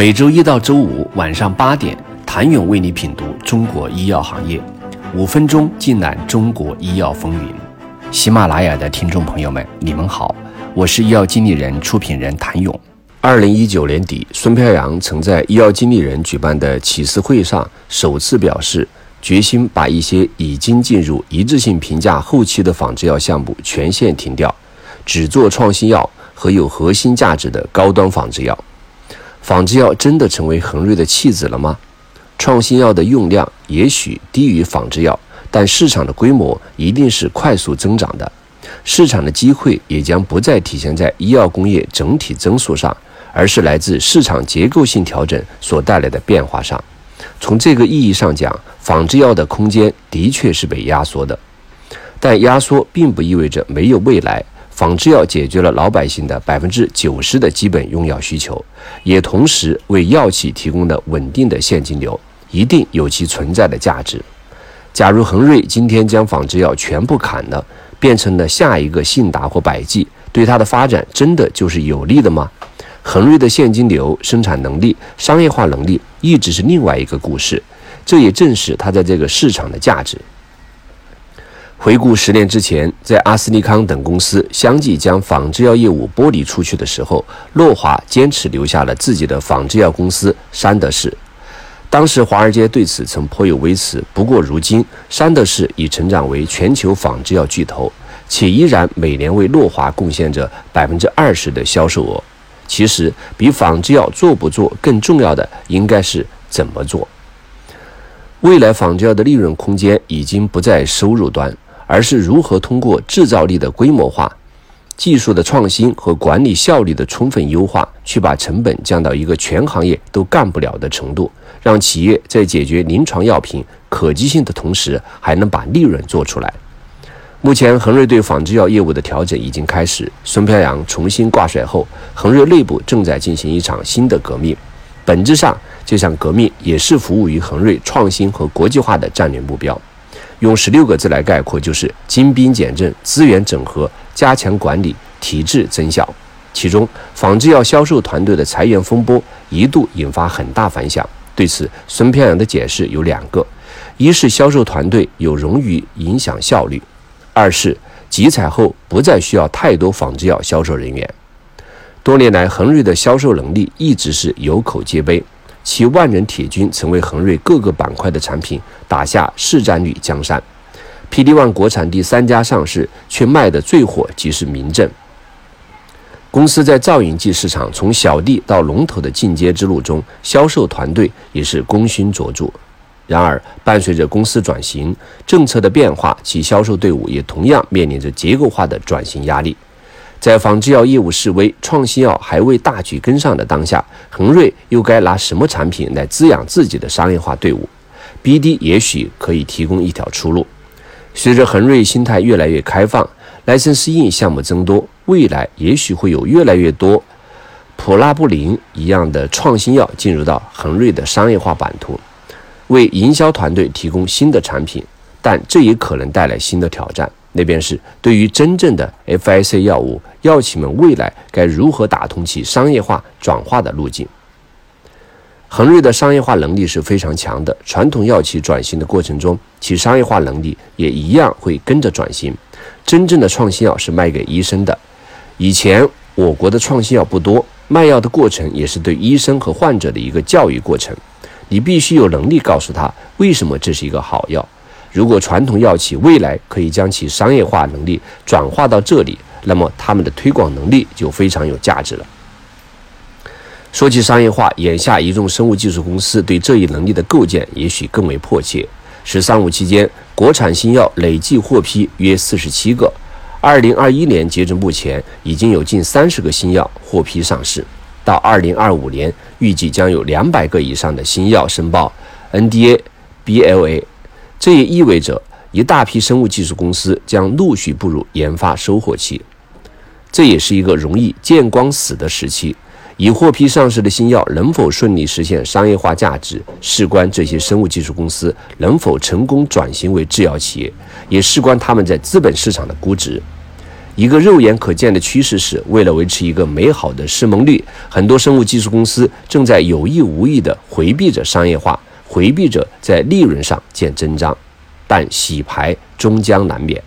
每周一到周五晚上八点，谭勇为你品读中国医药行业，五分钟尽览中国医药风云。喜马拉雅的听众朋友们，你们好，我是医药经理人、出品人谭勇。二零一九年底，孙飘扬曾在医药经理人举办的启示会上首次表示，决心把一些已经进入一致性评价后期的仿制药项目全线停掉，只做创新药和有核心价值的高端仿制药。仿制药真的成为恒瑞的弃子了吗？创新药的用量也许低于仿制药，但市场的规模一定是快速增长的，市场的机会也将不再体现在医药工业整体增速上。而是来自市场结构性调整所带来的变化上。从这个意义上讲，仿制药的空间的确是被压缩的，但压缩并不意味着没有未来。仿制药解决了老百姓的百分之九十的基本用药需求，也同时为药企提供了稳定的现金流，一定有其存在的价值。假如恒瑞今天将仿制药全部砍了，变成了下一个信达或百济，对它的发展真的就是有利的吗？恒瑞的现金流、生产能力、商业化能力一直是另外一个故事，这也正是它在这个市场的价值。回顾十年之前，在阿斯利康等公司相继将仿制药业务剥离出去的时候，诺华坚持留下了自己的仿制药公司山德士。当时华尔街对此曾颇有微词，不过如今山德士已成长为全球仿制药巨头，且依然每年为诺华贡献着百分之二十的销售额。其实，比仿制药做不做更重要的，应该是怎么做。未来仿制药的利润空间已经不在收入端，而是如何通过制造力的规模化、技术的创新和管理效率的充分优化，去把成本降到一个全行业都干不了的程度，让企业在解决临床药品可及性的同时，还能把利润做出来。目前，恒瑞对仿制药业务的调整已经开始。孙飘扬重新挂帅后，恒瑞内部正在进行一场新的革命。本质上，这场革命也是服务于恒瑞创新和国际化的战略目标。用十六个字来概括，就是精兵简政、资源整合、加强管理、提质增效。其中，仿制药销售团队的裁员风波一度引发很大反响。对此，孙飘扬的解释有两个：一是销售团队有冗余，影响效率。二是集采后不再需要太多仿制药销售人员。多年来，恒瑞的销售能力一直是有口皆碑，其万人铁军曾为恒瑞各个板块的产品打下市占率江山。PD One 国产第三家上市，却卖的最火即是明正。公司在造影剂市场从小弟到龙头的进阶之路中，销售团队也是功勋卓著。然而，伴随着公司转型、政策的变化，其销售队伍也同样面临着结构化的转型压力。在仿制药业务式微、创新药还未大举跟上的当下，恒瑞又该拿什么产品来滋养自己的商业化队伍？BD 也许可以提供一条出路。随着恒瑞心态越来越开放，莱森适应项目增多，未来也许会有越来越多普拉布林一样的创新药进入到恒瑞的商业化版图。为营销团队提供新的产品，但这也可能带来新的挑战。那便是对于真正的 FIC 药物，药企们未来该如何打通其商业化转化的路径？恒瑞的商业化能力是非常强的，传统药企转型的过程中，其商业化能力也一样会跟着转型。真正的创新药是卖给医生的，以前我国的创新药不多，卖药的过程也是对医生和患者的一个教育过程。你必须有能力告诉他为什么这是一个好药。如果传统药企未来可以将其商业化能力转化到这里，那么他们的推广能力就非常有价值了。说起商业化，眼下一众生物技术公司对这一能力的构建也许更为迫切。“十三五”期间，国产新药累计获批约四十七个。二零二一年截至目前，已经有近三十个新药获批上市。到二零二五年，预计将有两百个以上的新药申报 NDA、BLA，这也意味着一大批生物技术公司将陆续步入研发收获期。这也是一个容易见光死的时期。已获批上市的新药能否顺利实现商业化价值，事关这些生物技术公司能否成功转型为制药企业，也事关他们在资本市场的估值。一个肉眼可见的趋势是，为了维持一个美好的市蒙率，很多生物技术公司正在有意无意地回避着商业化，回避者在利润上见真章。但洗牌终将难免。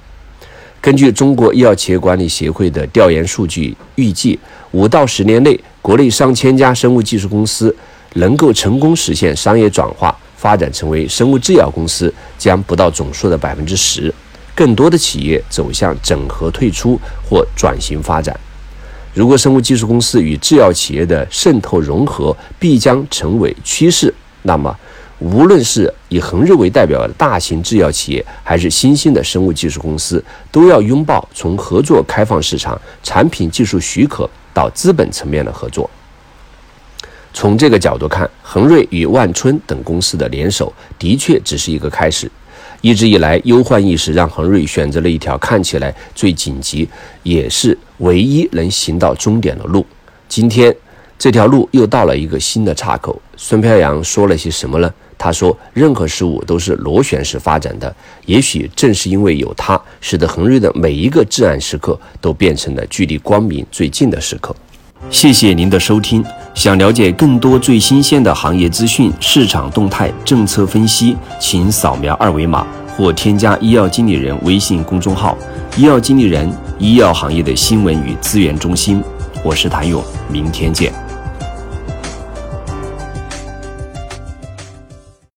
根据中国医药企业管理协会的调研数据，预计五到十年内，国内上千家生物技术公司能够成功实现商业转化，发展成为生物制药公司，将不到总数的百分之十。更多的企业走向整合退出或转型发展。如果生物技术公司与制药企业的渗透融合必将成为趋势，那么。无论是以恒瑞为代表的大型制药企业，还是新兴的生物技术公司，都要拥抱从合作开放市场、产品技术许可到资本层面的合作。从这个角度看，恒瑞与万春等公司的联手的确只是一个开始。一直以来，忧患意识让恒瑞选择了一条看起来最紧急，也是唯一能行到终点的路。今天，这条路又到了一个新的岔口。孙飘扬说了些什么呢？他说：“任何事物都是螺旋式发展的，也许正是因为有它，使得恒瑞的每一个至暗时刻都变成了距离光明最近的时刻。”谢谢您的收听。想了解更多最新鲜的行业资讯、市场动态、政策分析，请扫描二维码或添加医药经理人微信公众号“医药经理人”——医药行业的新闻与资源中心。我是谭勇，明天见。